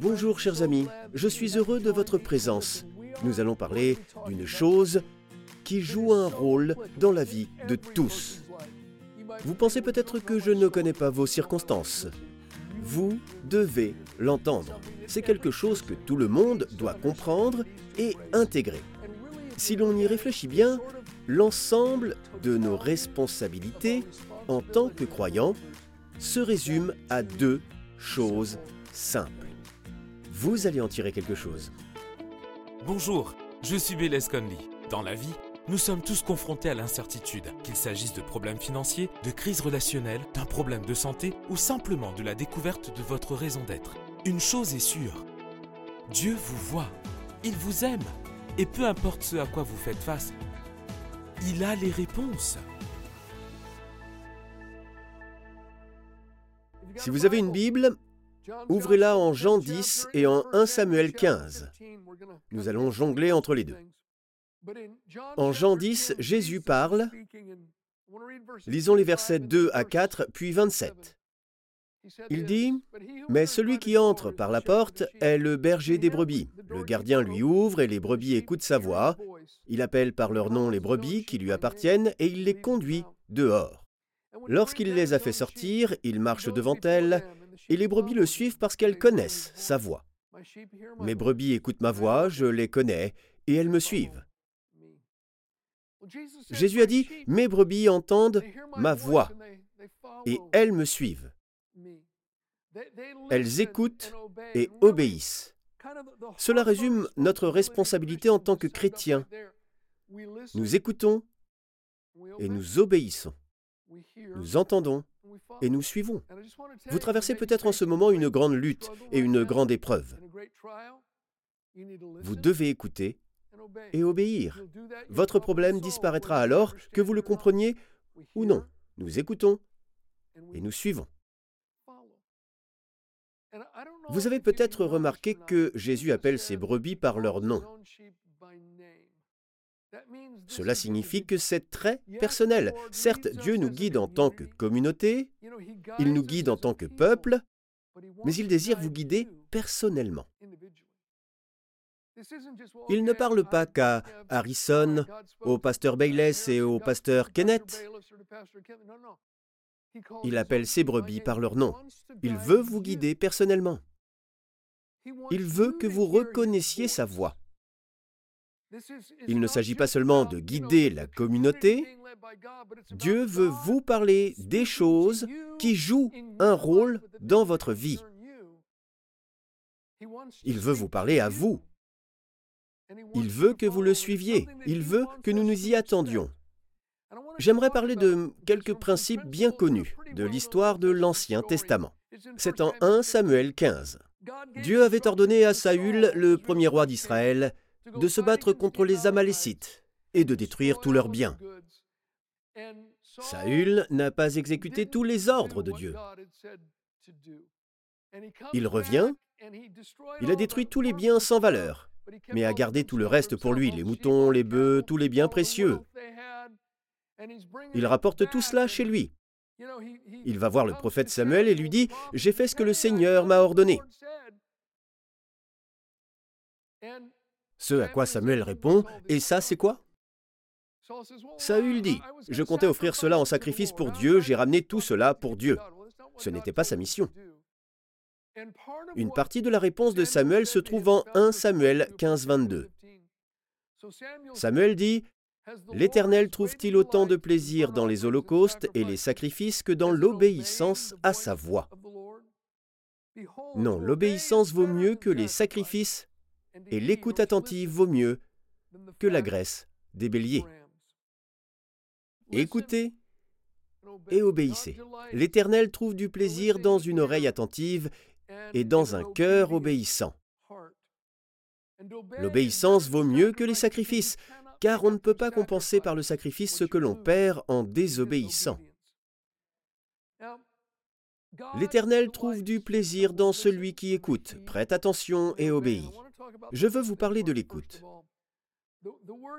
Bonjour chers amis, je suis heureux de votre présence. Nous allons parler d'une chose qui joue un rôle dans la vie de tous. Vous pensez peut-être que je ne connais pas vos circonstances. Vous devez l'entendre. C'est quelque chose que tout le monde doit comprendre et intégrer. Si l'on y réfléchit bien, l'ensemble de nos responsabilités en tant que croyants se résume à deux choses simples. Vous allez en tirer quelque chose. Bonjour, je suis Bélez Conley. Dans la vie, nous sommes tous confrontés à l'incertitude, qu'il s'agisse de problèmes financiers, de crises relationnelles, d'un problème de santé ou simplement de la découverte de votre raison d'être. Une chose est sûre, Dieu vous voit, il vous aime, et peu importe ce à quoi vous faites face, il a les réponses. Si vous avez une Bible, ouvrez-la en Jean 10 et en 1 Samuel 15. Nous allons jongler entre les deux. En Jean 10, Jésus parle. Lisons les versets 2 à 4, puis 27. Il dit, Mais celui qui entre par la porte est le berger des brebis. Le gardien lui ouvre et les brebis écoutent sa voix. Il appelle par leur nom les brebis qui lui appartiennent et il les conduit dehors. Lorsqu'il les a fait sortir, il marche devant elles et les brebis le suivent parce qu'elles connaissent sa voix. Mes brebis écoutent ma voix, je les connais et elles me suivent. Jésus a dit, Mes brebis entendent ma voix et elles me suivent. Elles écoutent et obéissent. Cela résume notre responsabilité en tant que chrétiens. Nous écoutons et nous obéissons. Nous entendons et nous suivons. Vous traversez peut-être en ce moment une grande lutte et une grande épreuve. Vous devez écouter et obéir. Votre problème disparaîtra alors que vous le compreniez ou non. Nous écoutons et nous suivons. Vous avez peut-être remarqué que Jésus appelle ses brebis par leur nom. Cela signifie que c'est très personnel. Certes, Dieu nous guide en tant que communauté, il nous guide en tant que peuple, mais il désire vous guider personnellement. Il ne parle pas qu'à Harrison, au pasteur Bayless et au pasteur Kenneth. Il appelle ses brebis par leur nom. Il veut vous guider personnellement. Il veut que vous reconnaissiez sa voix. Il ne s'agit pas seulement de guider la communauté, Dieu veut vous parler des choses qui jouent un rôle dans votre vie. Il veut vous parler à vous. Il veut que vous le suiviez. Il veut que nous nous y attendions. J'aimerais parler de quelques principes bien connus de l'histoire de l'Ancien Testament. C'est en 1 Samuel 15. Dieu avait ordonné à Saül, le premier roi d'Israël, de se battre contre les Amalécites et de détruire tous leurs biens. Saül n'a pas exécuté tous les ordres de Dieu. Il revient, il a détruit tous les biens sans valeur, mais a gardé tout le reste pour lui, les moutons, les bœufs, tous les biens précieux. Il rapporte tout cela chez lui. Il va voir le prophète Samuel et lui dit, J'ai fait ce que le Seigneur m'a ordonné. Ce à quoi Samuel répond, Et ça c'est quoi? Saül dit, Je comptais offrir cela en sacrifice pour Dieu, j'ai ramené tout cela pour Dieu. Ce n'était pas sa mission. Une partie de la réponse de Samuel se trouve en 1 Samuel 15, 22. Samuel dit, L'Éternel trouve-t-il autant de plaisir dans les holocaustes et les sacrifices que dans l'obéissance à sa voix? Non, l'obéissance vaut mieux que les sacrifices et l'écoute attentive vaut mieux que la graisse des béliers. Écoutez et obéissez. L'Éternel trouve du plaisir dans une oreille attentive et dans un cœur obéissant. L'obéissance vaut mieux que les sacrifices, car on ne peut pas compenser par le sacrifice ce que l'on perd en désobéissant. L'Éternel trouve du plaisir dans celui qui écoute, prête attention et obéit. Je veux vous parler de l'écoute.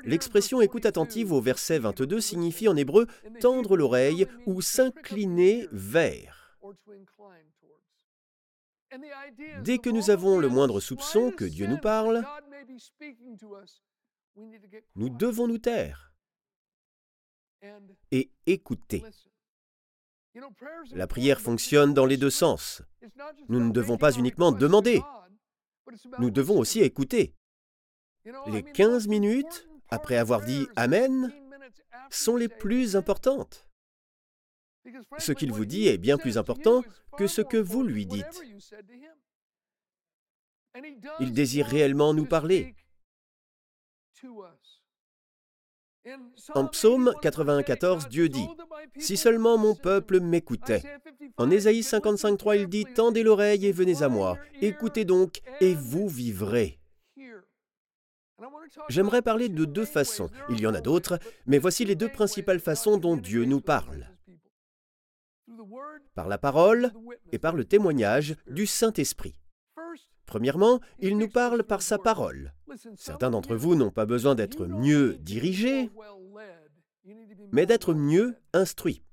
L'expression écoute attentive au verset 22 signifie en hébreu tendre l'oreille ou s'incliner vers. Dès que nous avons le moindre soupçon que Dieu nous parle, nous devons nous taire et écouter. La prière fonctionne dans les deux sens. Nous ne devons pas uniquement demander, nous devons aussi écouter. Les 15 minutes après avoir dit Amen sont les plus importantes. Ce qu'il vous dit est bien plus important que ce que vous lui dites. Il désire réellement nous parler. En psaume 94, Dieu dit, Si seulement mon peuple m'écoutait. En Ésaïe 55.3, il dit, Tendez l'oreille et venez à moi. Écoutez donc et vous vivrez. J'aimerais parler de deux façons. Il y en a d'autres, mais voici les deux principales façons dont Dieu nous parle. Par la parole et par le témoignage du Saint-Esprit. Premièrement, il nous parle par sa parole. Certains d'entre vous n'ont pas besoin d'être mieux dirigés, mais d'être mieux instruits.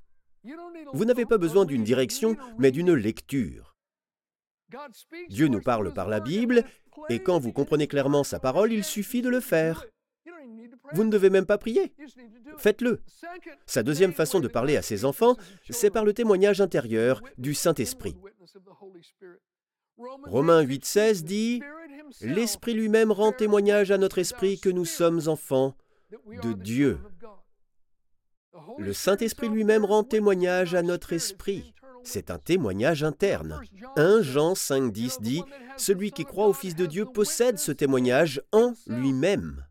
Vous n'avez pas besoin d'une direction, mais d'une lecture. Dieu nous parle par la Bible, et quand vous comprenez clairement sa parole, il suffit de le faire. Vous ne devez même pas prier. Faites-le. Sa deuxième façon de parler à ses enfants, c'est par le témoignage intérieur du Saint-Esprit. Romains 8,16 dit L'Esprit lui-même rend témoignage à notre esprit que nous sommes enfants de Dieu. Le Saint-Esprit lui-même rend témoignage à notre esprit. C'est un témoignage interne. 1 Jean 5,10 dit Celui qui croit au Fils de Dieu possède ce témoignage en lui-même.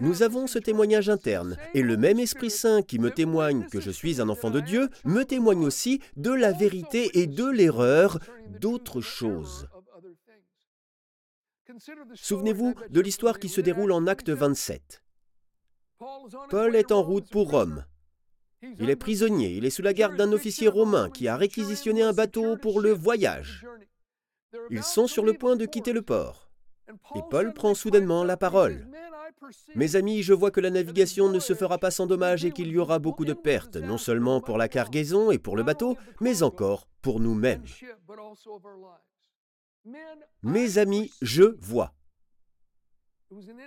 Nous avons ce témoignage interne, et le même Esprit Saint qui me témoigne que je suis un enfant de Dieu me témoigne aussi de la vérité et de l'erreur d'autres choses. Souvenez-vous de l'histoire qui se déroule en Acte 27. Paul est en route pour Rome. Il est prisonnier, il est sous la garde d'un officier romain qui a réquisitionné un bateau pour le voyage. Ils sont sur le point de quitter le port. Et Paul prend soudainement la parole. Mes amis, je vois que la navigation ne se fera pas sans dommage et qu'il y aura beaucoup de pertes, non seulement pour la cargaison et pour le bateau, mais encore pour nous-mêmes. Mes amis, je vois.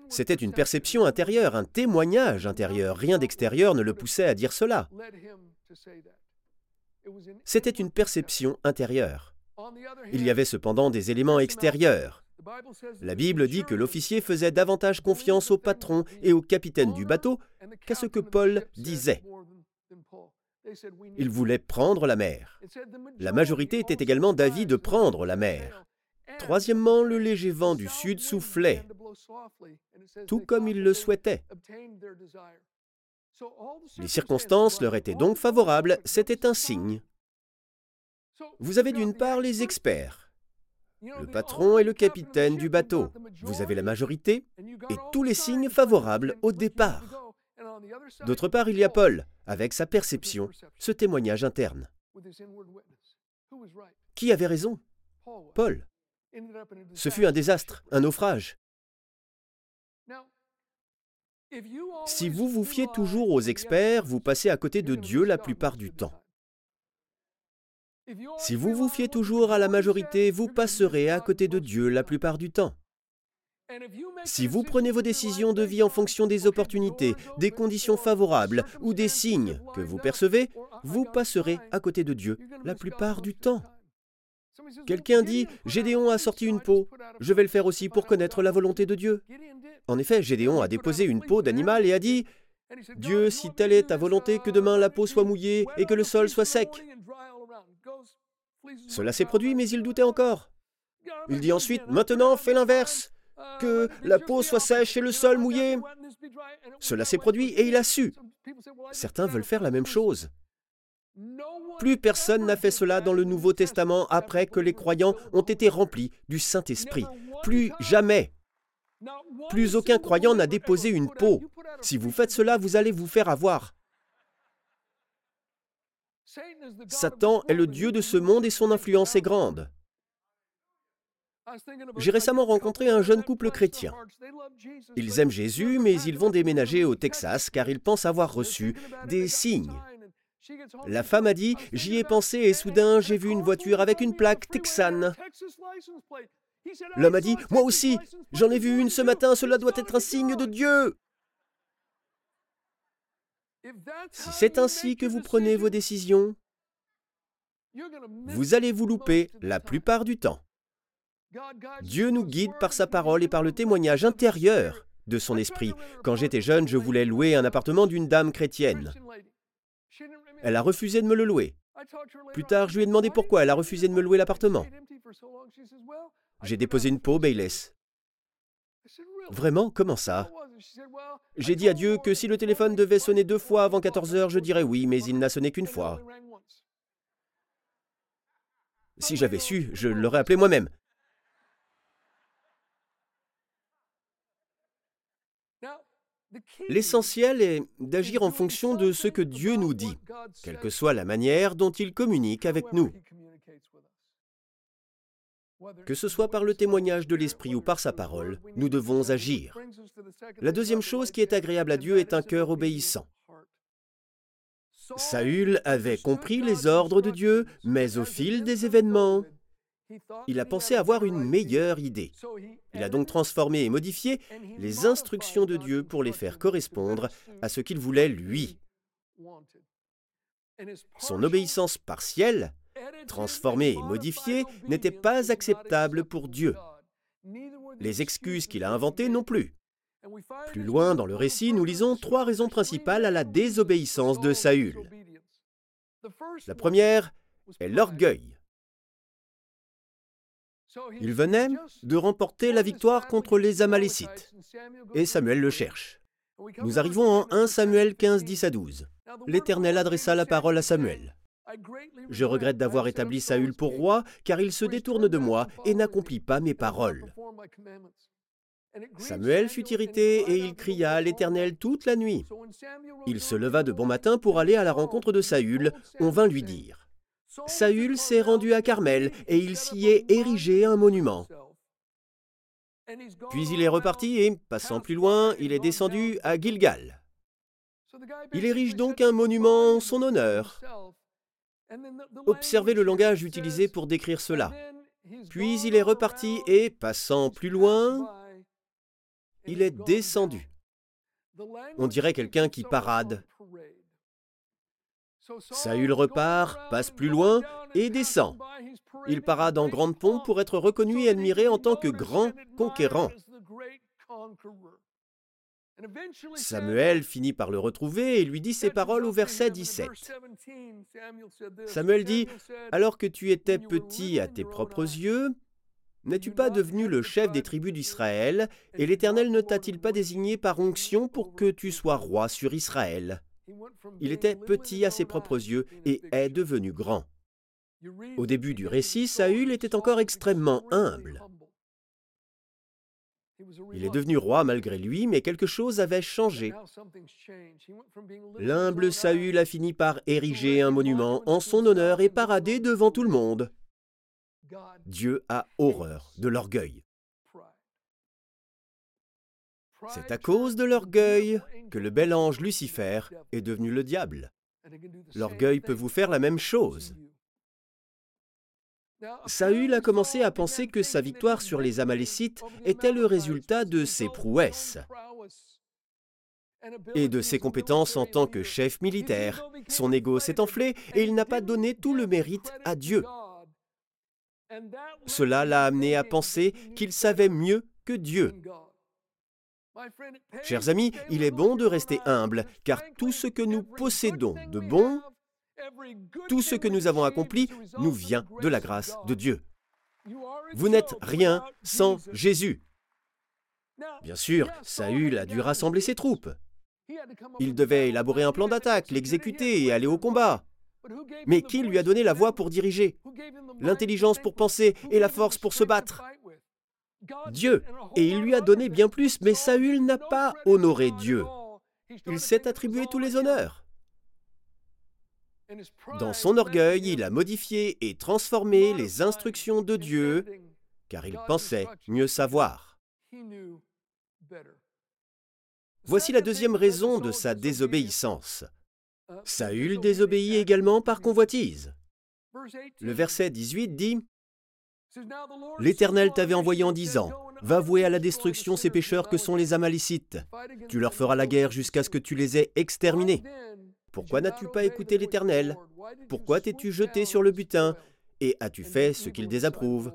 C'était une perception intérieure, un témoignage intérieur. Rien d'extérieur ne le poussait à dire cela. C'était une perception intérieure. Il y avait cependant des éléments extérieurs. La Bible dit que l'officier faisait davantage confiance au patron et au capitaine du bateau qu'à ce que Paul disait. Il voulait prendre la mer. La majorité était également d'avis de prendre la mer. Troisièmement, le léger vent du sud soufflait, tout comme il le souhaitait. Les circonstances leur étaient donc favorables, c'était un signe. Vous avez d'une part les experts, le patron et le capitaine du bateau. Vous avez la majorité et tous les signes favorables au départ. D'autre part, il y a Paul, avec sa perception, ce témoignage interne. Qui avait raison? Paul. Ce fut un désastre, un naufrage. Si vous vous fiez toujours aux experts, vous passez à côté de Dieu la plupart du temps. Si vous vous fiez toujours à la majorité, vous passerez à côté de Dieu la plupart du temps. Si vous prenez vos décisions de vie en fonction des opportunités, des conditions favorables ou des signes que vous percevez, vous passerez à côté de Dieu la plupart du temps. Quelqu'un dit, Gédéon a sorti une peau, je vais le faire aussi pour connaître la volonté de Dieu. En effet, Gédéon a déposé une peau d'animal et a dit, Dieu, si telle est ta volonté que demain la peau soit mouillée et que le sol soit sec. Cela s'est produit, mais il doutait encore. Il dit ensuite, maintenant fais l'inverse, que la peau soit sèche et le sol mouillé. Cela s'est produit et il a su. Certains veulent faire la même chose. Plus personne n'a fait cela dans le Nouveau Testament après que les croyants ont été remplis du Saint-Esprit. Plus jamais. Plus aucun croyant n'a déposé une peau. Si vous faites cela, vous allez vous faire avoir. Satan est le Dieu de ce monde et son influence est grande. J'ai récemment rencontré un jeune couple chrétien. Ils aiment Jésus, mais ils vont déménager au Texas car ils pensent avoir reçu des signes. La femme a dit, j'y ai pensé et soudain j'ai vu une voiture avec une plaque texane. L'homme a dit, moi aussi, j'en ai vu une ce matin, cela doit être un signe de Dieu. Si c'est ainsi que vous prenez vos décisions, vous allez vous louper la plupart du temps. Dieu nous guide par sa parole et par le témoignage intérieur de son esprit. Quand j'étais jeune, je voulais louer un appartement d'une dame chrétienne. Elle a refusé de me le louer. Plus tard, je lui ai demandé pourquoi elle a refusé de me louer l'appartement. J'ai déposé une peau, Bayless. Vraiment? Comment ça? J'ai dit à Dieu que si le téléphone devait sonner deux fois avant 14 heures, je dirais oui, mais il n'a sonné qu'une fois. Si j'avais su, je l'aurais appelé moi-même. L'essentiel est d'agir en fonction de ce que Dieu nous dit, quelle que soit la manière dont il communique avec nous. Que ce soit par le témoignage de l'Esprit ou par sa parole, nous devons agir. La deuxième chose qui est agréable à Dieu est un cœur obéissant. Saül avait compris les ordres de Dieu, mais au fil des événements, il a pensé avoir une meilleure idée. Il a donc transformé et modifié les instructions de Dieu pour les faire correspondre à ce qu'il voulait lui. Son obéissance partielle, transformée et modifiée, n'était pas acceptable pour Dieu. Les excuses qu'il a inventées non plus. Plus loin dans le récit, nous lisons trois raisons principales à la désobéissance de Saül. La première est l'orgueil. Il venait de remporter la victoire contre les Amalécites. Et Samuel le cherche. Nous arrivons en 1 Samuel 15, 10 à 12. L'Éternel adressa la parole à Samuel. Je regrette d'avoir établi Saül pour roi, car il se détourne de moi et n'accomplit pas mes paroles. Samuel fut irrité et il cria à l'Éternel toute la nuit. Il se leva de bon matin pour aller à la rencontre de Saül. On vint lui dire Saül s'est rendu à Carmel et il s'y est érigé un monument. Puis il est reparti et, passant plus loin, il est descendu à Gilgal. Il érige donc un monument en son honneur. Observez le langage utilisé pour décrire cela. Puis il est reparti et, passant plus loin, il est descendu. On dirait quelqu'un qui parade. Saül repart, passe plus loin et descend. Il parade en grande pompe pour être reconnu et admiré en tant que grand conquérant. Samuel finit par le retrouver et lui dit ces paroles au verset 17. Samuel dit, Alors que tu étais petit à tes propres yeux, n'es-tu pas devenu le chef des tribus d'Israël, et l'Éternel ne t'a-t-il pas désigné par onction pour que tu sois roi sur Israël? Il était petit à ses propres yeux et est devenu grand. Au début du récit, Saül était encore extrêmement humble. Il est devenu roi malgré lui, mais quelque chose avait changé. L'humble Saül a fini par ériger un monument en son honneur et parader devant tout le monde. Dieu a horreur de l'orgueil. C'est à cause de l'orgueil que le bel ange Lucifer est devenu le diable. L'orgueil peut vous faire la même chose. Saül a commencé à penser que sa victoire sur les Amalécites était le résultat de ses prouesses et de ses compétences en tant que chef militaire. Son ego s'est enflé et il n'a pas donné tout le mérite à Dieu. Cela l'a amené à penser qu'il savait mieux que Dieu. Chers amis, il est bon de rester humble, car tout ce que nous possédons de bon, tout ce que nous avons accompli, nous vient de la grâce de Dieu. Vous n'êtes rien sans Jésus. Bien sûr, Saül a dû rassembler ses troupes. Il devait élaborer un plan d'attaque, l'exécuter et aller au combat. Mais qui lui a donné la voix pour diriger, l'intelligence pour penser et la force pour se battre? Dieu, et il lui a donné bien plus, mais Saül n'a pas honoré Dieu. Il s'est attribué tous les honneurs. Dans son orgueil, il a modifié et transformé les instructions de Dieu, car il pensait mieux savoir. Voici la deuxième raison de sa désobéissance. Saül désobéit également par convoitise. Le verset 18 dit L'Éternel t'avait envoyé en disant Va vouer à la destruction ces pécheurs que sont les Amalicites. Tu leur feras la guerre jusqu'à ce que tu les aies exterminés. Pourquoi n'as-tu pas écouté l'Éternel? Pourquoi t'es-tu jeté sur le butin? Et as-tu fait ce qu'il désapprouve?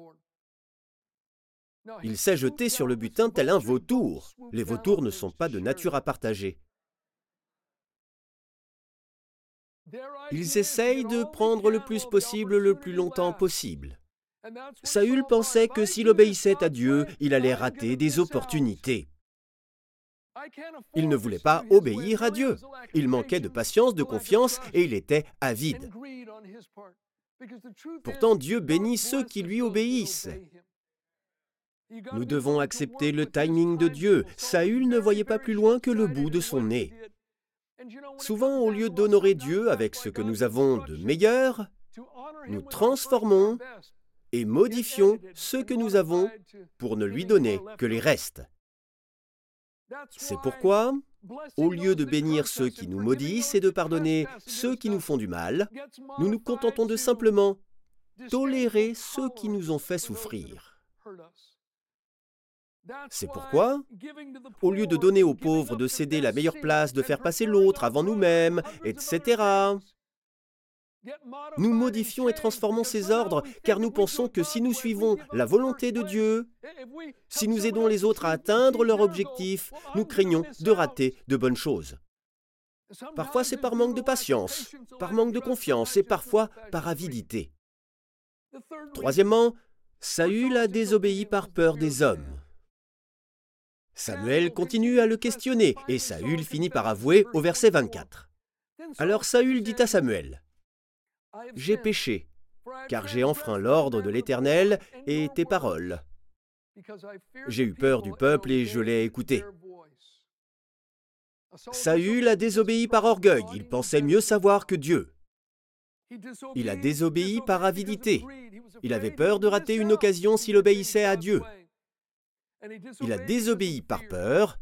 Il s'est jeté sur le butin tel un vautour. Les vautours ne sont pas de nature à partager. Ils essayent de prendre le plus possible le plus longtemps possible. Saül pensait que s'il obéissait à Dieu, il allait rater des opportunités. Il ne voulait pas obéir à Dieu. Il manquait de patience, de confiance et il était avide. Pourtant, Dieu bénit ceux qui lui obéissent. Nous devons accepter le timing de Dieu. Saül ne voyait pas plus loin que le bout de son nez. Souvent, au lieu d'honorer Dieu avec ce que nous avons de meilleur, nous transformons et modifions ce que nous avons pour ne lui donner que les restes. C'est pourquoi, au lieu de bénir ceux qui nous maudissent et de pardonner ceux qui nous font du mal, nous nous contentons de simplement tolérer ceux qui nous ont fait souffrir. C'est pourquoi, au lieu de donner aux pauvres de céder la meilleure place, de faire passer l'autre avant nous-mêmes, etc., nous modifions et transformons ces ordres car nous pensons que si nous suivons la volonté de Dieu, si nous aidons les autres à atteindre leur objectif, nous craignons de rater de bonnes choses. Parfois c'est par manque de patience, par manque de confiance et parfois par avidité. Troisièmement, Saül a désobéi par peur des hommes. Samuel continue à le questionner et Saül finit par avouer au verset 24. Alors Saül dit à Samuel, j'ai péché, car j'ai enfreint l'ordre de l'Éternel et tes paroles. J'ai eu peur du peuple et je l'ai écouté. Saül a désobéi par orgueil, il pensait mieux savoir que Dieu. Il a désobéi par avidité. Il avait peur de rater une occasion s'il obéissait à Dieu. Il a désobéi par peur.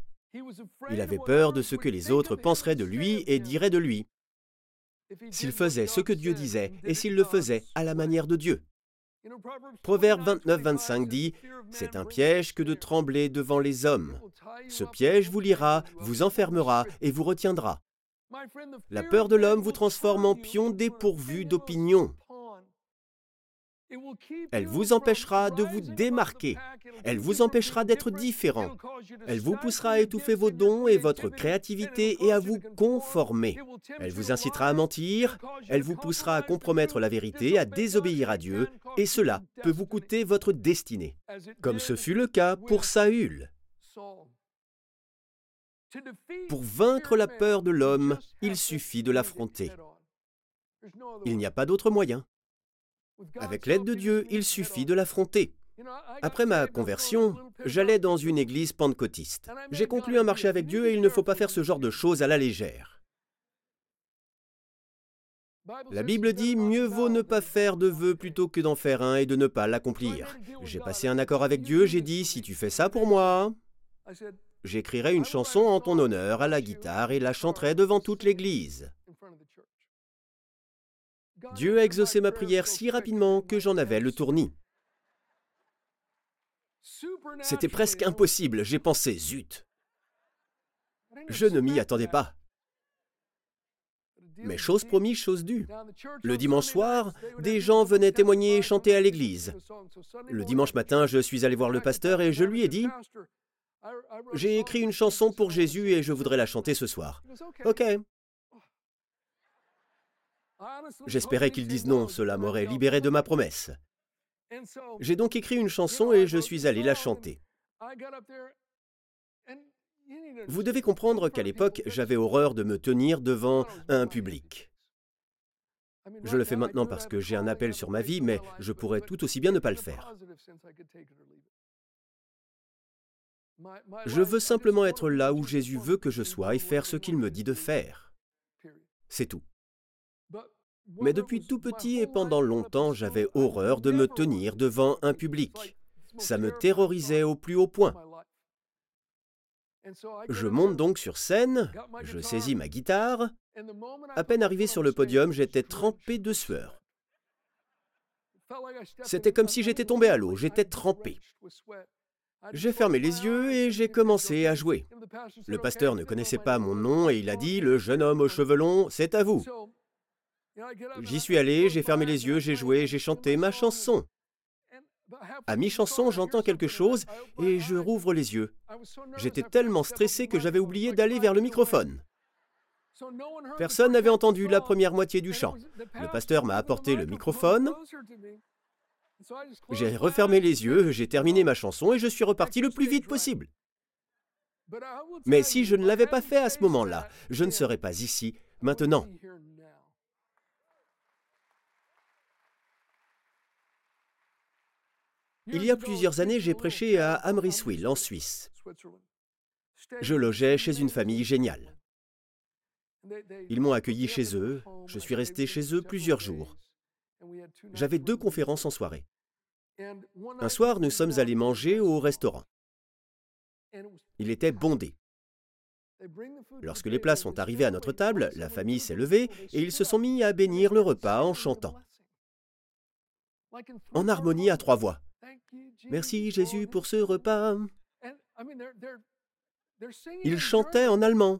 Il avait peur de ce que les autres penseraient de lui et diraient de lui s'il faisait ce que Dieu disait et s'il le faisait à la manière de Dieu. Proverbe 29-25 dit C'est un piège que de trembler devant les hommes. Ce piège vous lira, vous enfermera et vous retiendra. La peur de l'homme vous transforme en pion dépourvu d'opinion. Elle vous empêchera de vous démarquer. Elle vous empêchera d'être différent. Elle vous poussera à étouffer vos dons et votre créativité et à vous conformer. Elle vous incitera à mentir. Elle vous poussera à compromettre la vérité, à désobéir à Dieu. Et cela peut vous coûter votre destinée. Comme ce fut le cas pour Saül. Pour vaincre la peur de l'homme, il suffit de l'affronter. Il n'y a pas d'autre moyen. Avec l'aide de Dieu, il suffit de l'affronter. Après ma conversion, j'allais dans une église pentecôtiste. J'ai conclu un marché avec Dieu et il ne faut pas faire ce genre de choses à la légère. La Bible dit mieux vaut ne pas faire de vœux plutôt que d'en faire un et de ne pas l'accomplir. J'ai passé un accord avec Dieu, j'ai dit si tu fais ça pour moi, j'écrirai une chanson en ton honneur à la guitare et la chanterai devant toute l'église. Dieu a exaucé ma prière si rapidement que j'en avais le tournis. C'était presque impossible, j'ai pensé, zut. Je ne m'y attendais pas. Mais chose promise, chose due. Le dimanche soir, des gens venaient témoigner et chanter à l'église. Le dimanche matin, je suis allé voir le pasteur et je lui ai dit, j'ai écrit une chanson pour Jésus et je voudrais la chanter ce soir. Ok. J'espérais qu'ils disent non, cela m'aurait libéré de ma promesse. J'ai donc écrit une chanson et je suis allé la chanter. Vous devez comprendre qu'à l'époque, j'avais horreur de me tenir devant un public. Je le fais maintenant parce que j'ai un appel sur ma vie, mais je pourrais tout aussi bien ne pas le faire. Je veux simplement être là où Jésus veut que je sois et faire ce qu'il me dit de faire. C'est tout. Mais depuis tout petit et pendant longtemps, j'avais horreur de me tenir devant un public. Ça me terrorisait au plus haut point. Je monte donc sur scène, je saisis ma guitare À peine arrivé sur le podium, j'étais trempé de sueur. C'était comme si j'étais tombé à l'eau, j'étais trempé. J'ai fermé les yeux et j'ai commencé à jouer. Le pasteur ne connaissait pas mon nom et il a dit, le jeune homme aux cheveux longs, c'est à vous. J'y suis allé, j'ai fermé les yeux, j'ai joué, j'ai chanté ma chanson. À mi-chanson, j'entends quelque chose et je rouvre les yeux. J'étais tellement stressé que j'avais oublié d'aller vers le microphone. Personne n'avait entendu la première moitié du chant. Le pasteur m'a apporté le microphone. J'ai refermé les yeux, j'ai terminé ma chanson et je suis reparti le plus vite possible. Mais si je ne l'avais pas fait à ce moment-là, je ne serais pas ici maintenant. Il y a plusieurs années, j'ai prêché à Amriswil, en Suisse. Je logeais chez une famille géniale. Ils m'ont accueilli chez eux, je suis resté chez eux plusieurs jours. J'avais deux conférences en soirée. Un soir, nous sommes allés manger au restaurant. Il était bondé. Lorsque les plats sont arrivés à notre table, la famille s'est levée et ils se sont mis à bénir le repas en chantant. En harmonie à trois voix. Merci Jésus pour ce repas. Ils chantaient en allemand.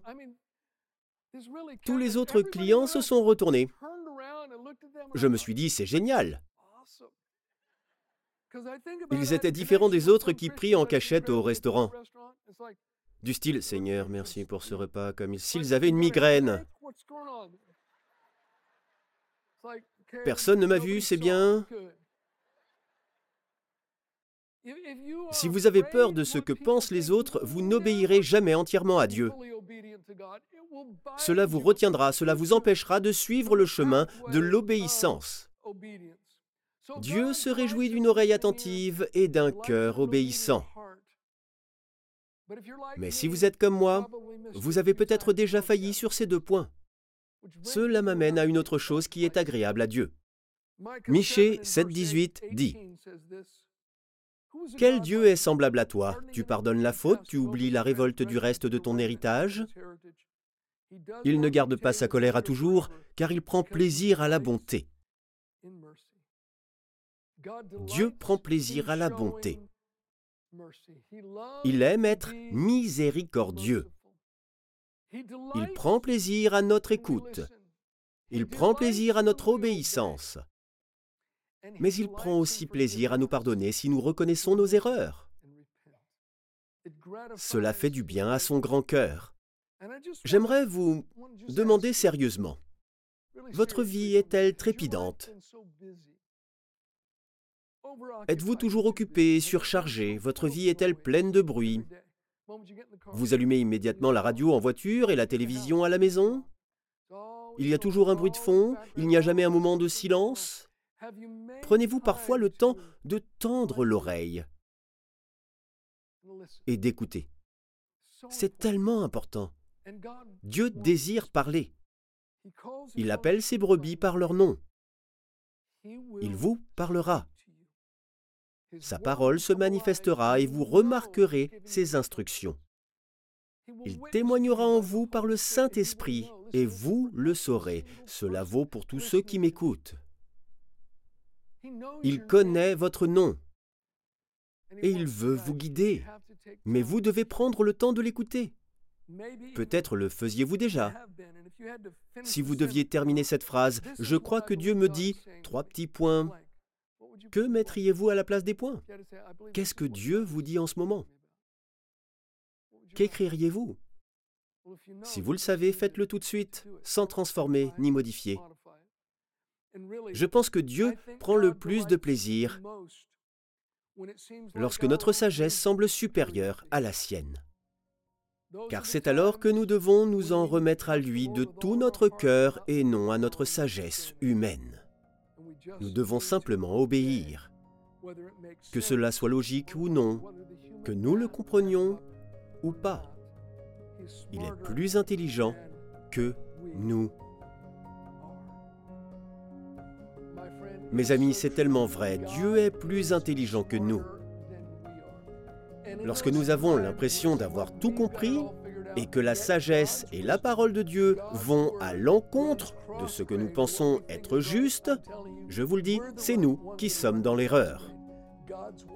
Tous les autres clients se sont retournés. Je me suis dit, c'est génial. Ils étaient différents des autres qui prient en cachette au restaurant. Du style, Seigneur, merci pour ce repas, comme s'ils avaient une migraine. Personne ne m'a vu, c'est bien. Si vous avez peur de ce que pensent les autres, vous n'obéirez jamais entièrement à Dieu. Cela vous retiendra, cela vous empêchera de suivre le chemin de l'obéissance. Dieu se réjouit d'une oreille attentive et d'un cœur obéissant. Mais si vous êtes comme moi, vous avez peut-être déjà failli sur ces deux points. Cela m'amène à une autre chose qui est agréable à Dieu. Michée 7,18 dit quel Dieu est semblable à toi? Tu pardonnes la faute, tu oublies la révolte du reste de ton héritage? Il ne garde pas sa colère à toujours, car il prend plaisir à la bonté. Dieu prend plaisir à la bonté. Il aime être miséricordieux. Il prend plaisir à notre écoute. Il prend plaisir à notre obéissance mais il prend aussi plaisir à nous pardonner si nous reconnaissons nos erreurs. Cela fait du bien à son grand cœur. J'aimerais vous demander sérieusement, votre vie est-elle trépidante? Êtes-vous toujours occupé, surchargé? Votre vie est-elle pleine de bruit? Vous allumez immédiatement la radio en voiture et la télévision à la maison? Il y a toujours un bruit de fond? Il n'y a jamais un moment de silence? Prenez-vous parfois le temps de tendre l'oreille et d'écouter. C'est tellement important. Dieu désire parler. Il appelle ses brebis par leur nom. Il vous parlera. Sa parole se manifestera et vous remarquerez ses instructions. Il témoignera en vous par le Saint-Esprit et vous le saurez. Cela vaut pour tous ceux qui m'écoutent. Il connaît votre nom et il veut vous guider. Mais vous devez prendre le temps de l'écouter. Peut-être le faisiez-vous déjà. Si vous deviez terminer cette phrase, je crois que Dieu me dit trois petits points. Que mettriez-vous à la place des points? Qu'est-ce que Dieu vous dit en ce moment? Qu'écririez-vous? Si vous le savez, faites-le tout de suite, sans transformer ni modifier. Je pense que Dieu prend le plus de plaisir lorsque notre sagesse semble supérieure à la sienne. Car c'est alors que nous devons nous en remettre à lui de tout notre cœur et non à notre sagesse humaine. Nous devons simplement obéir, que cela soit logique ou non, que nous le comprenions ou pas. Il est plus intelligent que nous Mes amis, c'est tellement vrai, Dieu est plus intelligent que nous. Lorsque nous avons l'impression d'avoir tout compris et que la sagesse et la parole de Dieu vont à l'encontre de ce que nous pensons être juste, je vous le dis, c'est nous qui sommes dans l'erreur.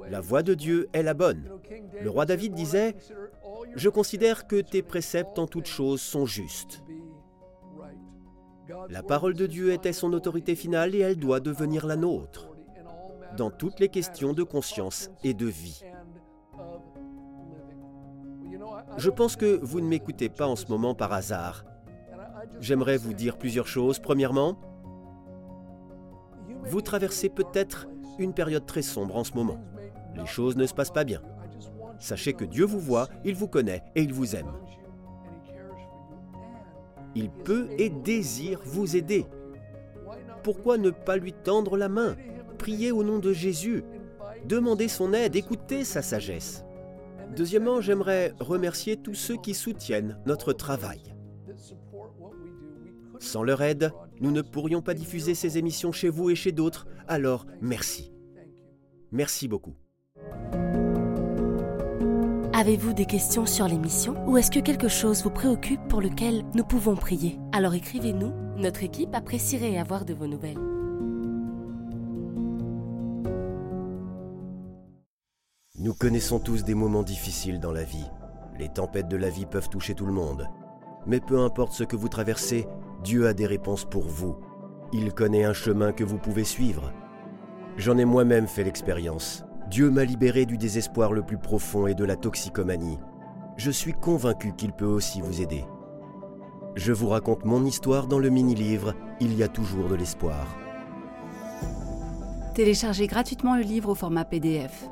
La voie de Dieu est la bonne. Le roi David disait, Je considère que tes préceptes en toutes choses sont justes. La parole de Dieu était son autorité finale et elle doit devenir la nôtre dans toutes les questions de conscience et de vie. Je pense que vous ne m'écoutez pas en ce moment par hasard. J'aimerais vous dire plusieurs choses. Premièrement, vous traversez peut-être une période très sombre en ce moment. Les choses ne se passent pas bien. Sachez que Dieu vous voit, il vous connaît et il vous aime. Il peut et désire vous aider. Pourquoi ne pas lui tendre la main Priez au nom de Jésus. Demandez son aide, écoutez sa sagesse? Deuxièmement, j'aimerais remercier tous ceux qui soutiennent notre travail. Sans leur aide, nous ne pourrions pas diffuser ces émissions chez vous et chez d'autres, alors merci. Merci beaucoup. Avez-vous des questions sur l'émission ou est-ce que quelque chose vous préoccupe pour lequel nous pouvons prier? Alors écrivez-nous, notre équipe apprécierait avoir de vos nouvelles. Nous connaissons tous des moments difficiles dans la vie. Les tempêtes de la vie peuvent toucher tout le monde. Mais peu importe ce que vous traversez, Dieu a des réponses pour vous. Il connaît un chemin que vous pouvez suivre. J'en ai moi-même fait l'expérience. Dieu m'a libéré du désespoir le plus profond et de la toxicomanie. Je suis convaincu qu'il peut aussi vous aider. Je vous raconte mon histoire dans le mini-livre Il y a toujours de l'espoir. Téléchargez gratuitement le livre au format PDF.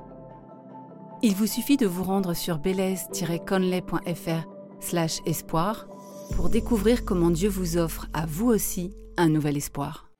Il vous suffit de vous rendre sur belaise-conley.fr slash espoir pour découvrir comment Dieu vous offre à vous aussi un nouvel espoir.